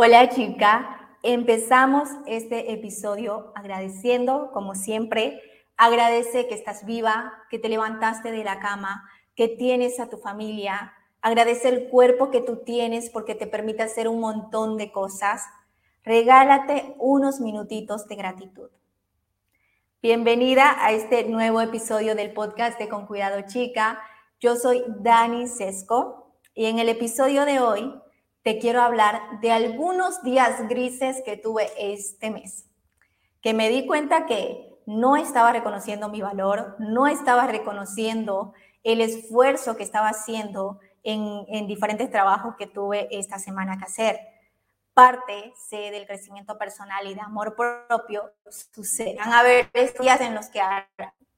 Hola chica, empezamos este episodio agradeciendo, como siempre, agradece que estás viva, que te levantaste de la cama, que tienes a tu familia, agradece el cuerpo que tú tienes porque te permite hacer un montón de cosas. Regálate unos minutitos de gratitud. Bienvenida a este nuevo episodio del podcast de Con Cuidado Chica. Yo soy Dani Sesco y en el episodio de hoy te quiero hablar de algunos días grises que tuve este mes, que me di cuenta que no estaba reconociendo mi valor, no estaba reconociendo el esfuerzo que estaba haciendo en, diferentes trabajos que tuve esta semana que hacer. Parte del crecimiento personal y de amor propio suceden. Van a haber días en los que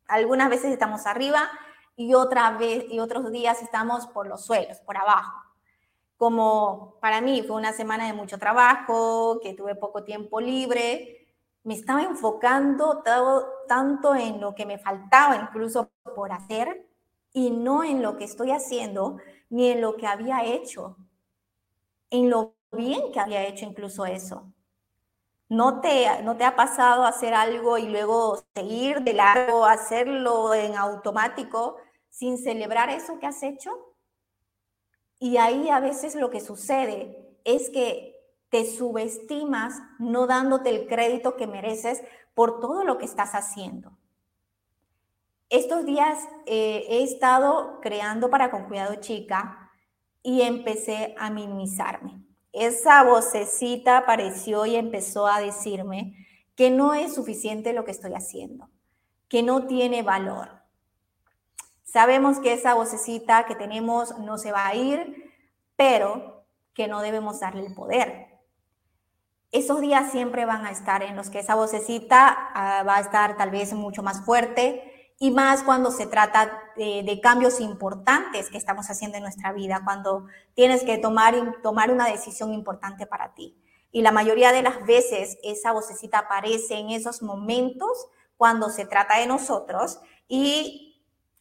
algunas veces estamos arriba y otra vez y otros días estamos por los suelos, por abajo como para mí fue una semana de mucho trabajo, que tuve poco tiempo libre, me estaba enfocando todo, tanto en lo que me faltaba incluso por hacer y no en lo que estoy haciendo ni en lo que había hecho, en lo bien que había hecho incluso eso. ¿No te, ¿No te ha pasado hacer algo y luego seguir de largo, hacerlo en automático sin celebrar eso que has hecho? Y ahí a veces lo que sucede es que te subestimas no dándote el crédito que mereces por todo lo que estás haciendo. Estos días eh, he estado creando para Con Cuidado Chica y empecé a minimizarme. Esa vocecita apareció y empezó a decirme que no es suficiente lo que estoy haciendo, que no tiene valor, Sabemos que esa vocecita que tenemos no se va a ir, pero que no debemos darle el poder. Esos días siempre van a estar en los que esa vocecita ah, va a estar tal vez mucho más fuerte y más cuando se trata de, cambios importantes que estamos haciendo en nuestra vida, cuando tienes que tomar, tomar una decisión importante para ti. Y la mayoría de las veces esa vocecita aparece en esos momentos cuando se trata de nosotros y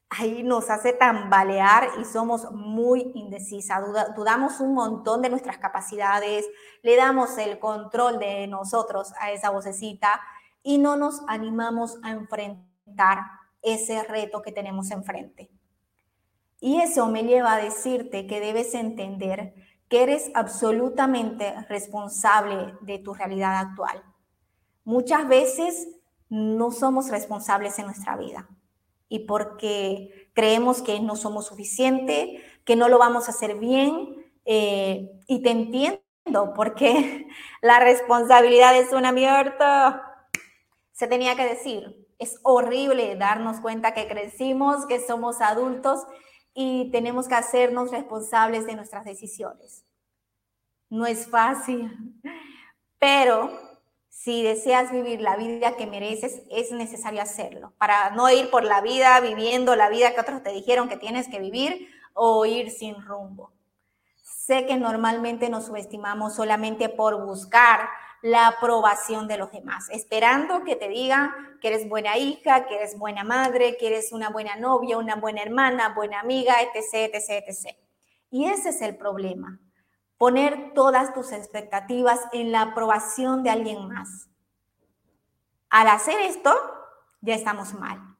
ahí nos hace tambalear y somos muy indecisas, dudamos un montón de nuestras capacidades, le damos el control de nosotros a esa vocecita y no nos animamos a enfrentar ese reto que tenemos enfrente. Y eso me lleva a decirte que debes entender que eres absolutamente responsable de tu realidad actual. Muchas veces no somos responsables en nuestra vida y porque creemos que no somos suficiente, que no lo vamos a hacer bien. Eh, y te entiendo, porque la responsabilidad es una mierda. Se tenía que decir, es horrible darnos cuenta que crecimos, que somos adultos y tenemos que hacernos responsables de nuestras decisiones. No es fácil, pero si deseas vivir la vida que mereces, es necesario hacerlo, para no ir por la vida viviendo la vida que otros te dijeron que tienes que vivir o ir sin rumbo. Sé que normalmente nos subestimamos solamente por buscar la aprobación de los demás, esperando que te digan que eres buena hija, que eres buena madre, que eres una buena novia, una buena hermana, buena amiga, etc., etc., etc. Y ese es el problema poner todas tus expectativas en la aprobación de alguien más. Al hacer esto, ya estamos mal.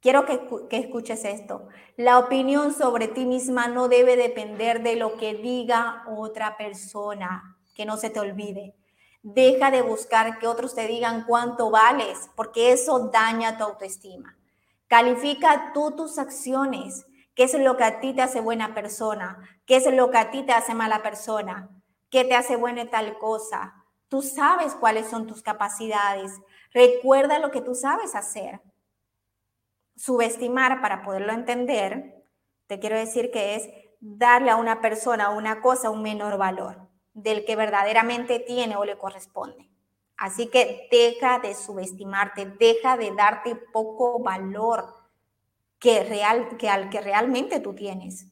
Quiero que, escuches esto. La opinión sobre ti misma no debe depender de lo que diga otra persona, que no se te olvide. Deja de buscar que otros te digan cuánto vales, porque eso daña tu autoestima. Califica tú tus acciones. ¿Qué es lo que a ti te hace buena persona? ¿Qué es lo que a ti te hace mala persona? ¿Qué te hace buena tal cosa? Tú sabes cuáles son tus capacidades. Recuerda lo que tú sabes hacer. Subestimar para poderlo entender, te quiero decir que es darle a una persona, una cosa, un menor valor del que verdaderamente tiene o le corresponde. Así que deja de subestimarte, deja de darte poco valor que, real, que al que realmente tú tienes.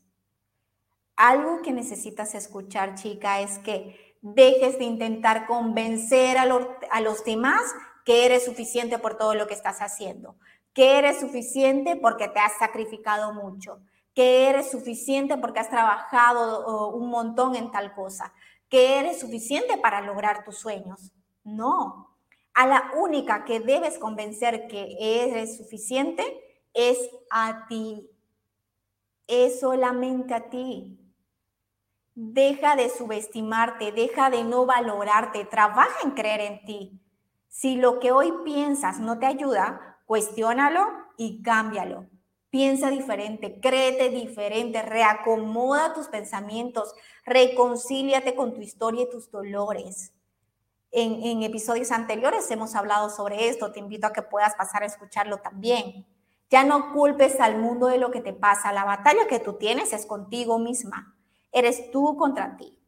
Algo que necesitas escuchar, chica, es que dejes de intentar convencer a, a los demás que eres suficiente por todo lo que estás haciendo, que eres suficiente porque te has sacrificado mucho, que eres suficiente porque has trabajado un montón en tal cosa, que eres suficiente para lograr tus sueños. No. A la única que debes convencer que eres suficiente es a ti. Es solamente a ti. Deja de subestimarte, deja de no valorarte, trabaja en creer en ti. Si lo que hoy piensas no te ayuda, cuestiónalo y cámbialo. Piensa diferente, créete diferente, reacomoda tus pensamientos, reconcíliate con tu historia y tus dolores. En, en, episodios anteriores hemos hablado sobre esto, te invito a que puedas pasar a escucharlo también. Ya no culpes al mundo de lo que te pasa, la batalla que tú tienes es contigo misma. Eres tú contra ti.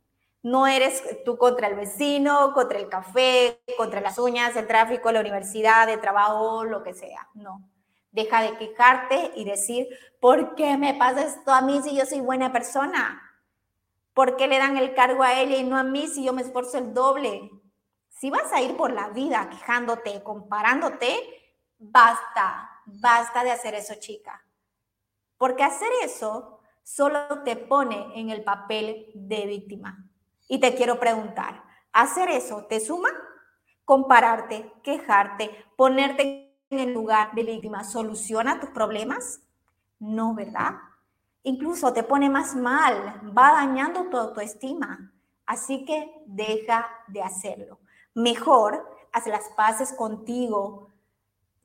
No eres tú contra el vecino, contra el café, contra las uñas, el tráfico, la universidad, el trabajo, lo que sea. No. Deja de quejarte y decir, ¿por qué me pasa esto a mí si yo soy buena persona? ¿Por qué le dan el cargo a ella y no a mí si yo me esfuerzo el doble? Si vas a ir por la vida quejándote, comparándote, basta, basta de hacer eso, chica. Porque hacer eso solo te pone en el papel de víctima. Y te quiero preguntar, ¿hacer eso te suma? Compararte, quejarte, ponerte en el lugar de víctima, ¿soluciona tus problemas? No, ¿verdad? Incluso te pone más mal, va dañando tu autoestima. Así que deja de hacerlo. Mejor haz las paces contigo.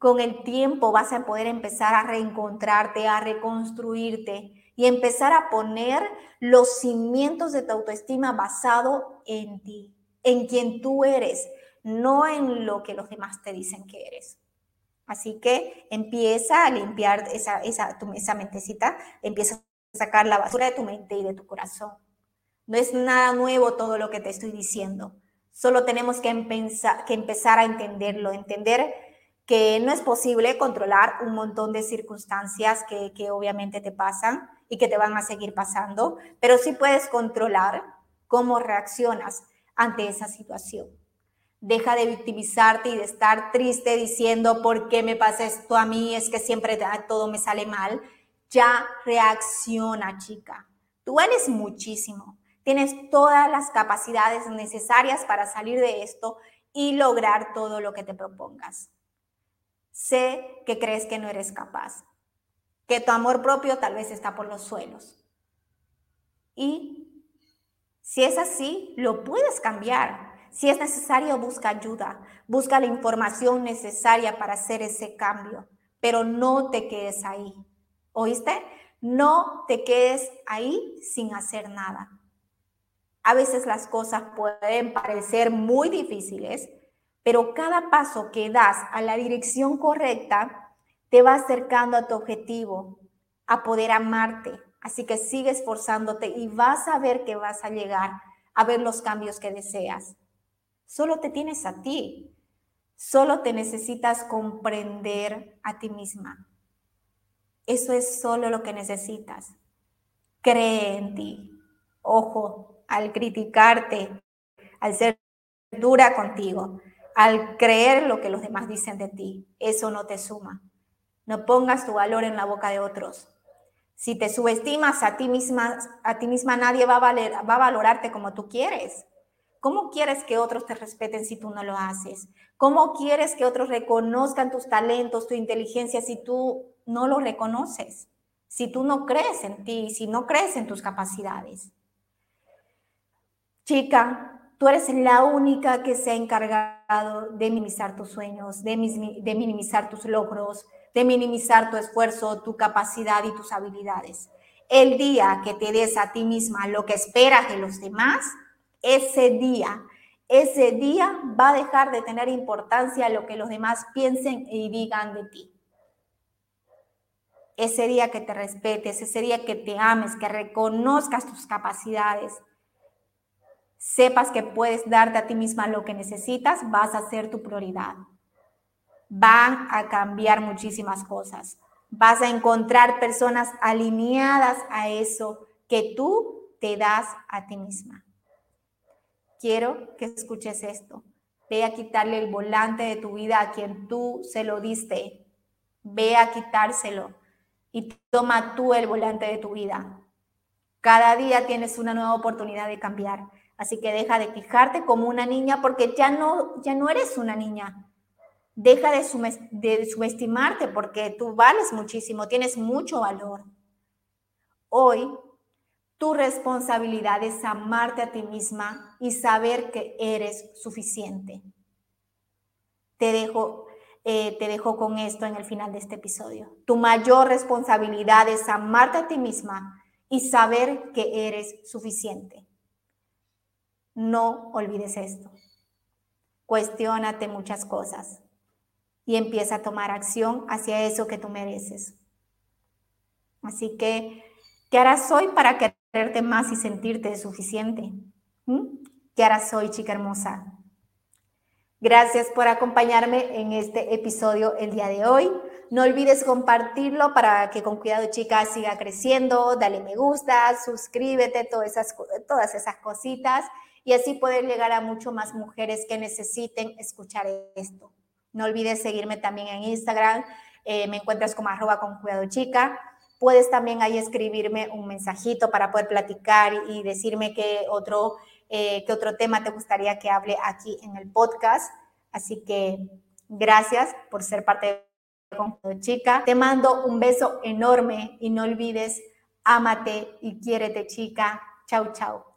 Con el tiempo vas a poder empezar a reencontrarte, a reconstruirte y empezar a poner los cimientos de tu autoestima basado en ti, en quien tú eres, no en lo que los demás te dicen que eres. Así que empieza a limpiar esa, esa, esa mentecita, empieza a sacar la basura de tu mente y de tu corazón. No es nada nuevo todo lo que te estoy diciendo. Solo tenemos que, empezar, que empezar a entenderlo, entender que no es posible controlar un montón de circunstancias que, que obviamente te pasan, y que te van a seguir pasando, pero sí puedes controlar cómo reaccionas ante esa situación. Deja de victimizarte y de estar triste diciendo, ¿por qué me pasa esto a mí? Es que siempre todo me sale mal. Ya reacciona, chica. Tú eres muchísimo. Tienes todas las capacidades necesarias para salir de esto y lograr todo lo que te propongas. Sé que crees que no eres capaz, que tu amor propio tal vez está por los suelos. Y si es así, lo puedes cambiar. Si es necesario, busca ayuda, busca la información necesaria para hacer ese cambio, pero no te quedes ahí. ¿Oíste? No te quedes ahí sin hacer nada. A veces las cosas pueden parecer muy difíciles, pero cada paso que das a la dirección correcta te va acercando a tu objetivo, a poder amarte. Así que sigue esforzándote y vas a ver que vas a llegar a ver los cambios que deseas. Solo te tienes a ti. Solo te necesitas comprender a ti misma. Eso es solo lo que necesitas. Cree en ti. Ojo, al criticarte, al ser dura contigo, al creer lo que los demás dicen de ti, eso no te suma. No pongas tu valor en la boca de otros. Si te subestimas a ti misma, a ti misma nadie va a, valorarte como tú quieres. ¿Cómo quieres que otros te respeten si tú no lo haces? ¿Cómo quieres que otros reconozcan tus talentos, tu inteligencia si tú no lo reconoces? Si tú no crees en ti, si no crees en tus capacidades. Chica, tú eres la única que se ha encargado de minimizar tus sueños, de, de minimizar tus logros, de minimizar tu esfuerzo, tu capacidad y tus habilidades. El día que te des a ti misma lo que esperas de los demás, ese día, ese día va a dejar de tener importancia lo que los demás piensen y digan de ti. Ese día que te respetes, ese día que te ames, que reconozcas tus capacidades, sepas que puedes darte a ti misma lo que necesitas, vas a ser tu prioridad van a cambiar muchísimas cosas. Vas a encontrar personas alineadas a eso que tú te das a ti misma. Quiero que escuches esto. Ve a quitarle el volante de tu vida a quien tú se lo diste. Ve a quitárselo y toma tú el volante de tu vida. Cada día tienes una nueva oportunidad de cambiar. Así que deja de fijarte como una niña porque ya no, ya no eres una niña. Deja de, de subestimarte porque tú vales muchísimo, tienes mucho valor. Hoy tu responsabilidad es amarte a ti misma y saber que eres suficiente. Te dejo, eh, te dejo con esto en el final de este episodio. Tu mayor responsabilidad es amarte a ti misma y saber que eres suficiente. No olvides esto. Cuestiónate muchas cosas y empieza a tomar acción hacia eso que tú mereces. Así que, ¿qué harás hoy para quererte más y sentirte suficiente? ¿Mm? ¿Qué harás hoy, chica hermosa? Gracias por acompañarme en este episodio el día de hoy. No olvides compartirlo para que con cuidado chica siga creciendo. Dale me gusta, suscríbete, todas esas, todas esas cositas y así poder llegar a mucho más mujeres que necesiten escuchar esto. No olvides seguirme también en Instagram, eh, me encuentras como arroba con cuidado chica. Puedes también ahí escribirme un mensajito para poder platicar y decirme qué otro, eh, qué otro tema te gustaría que hable aquí en el podcast. Así que gracias por ser parte de con chica. Te mando un beso enorme y no olvides, ámate y quiérete chica. Chau, chau.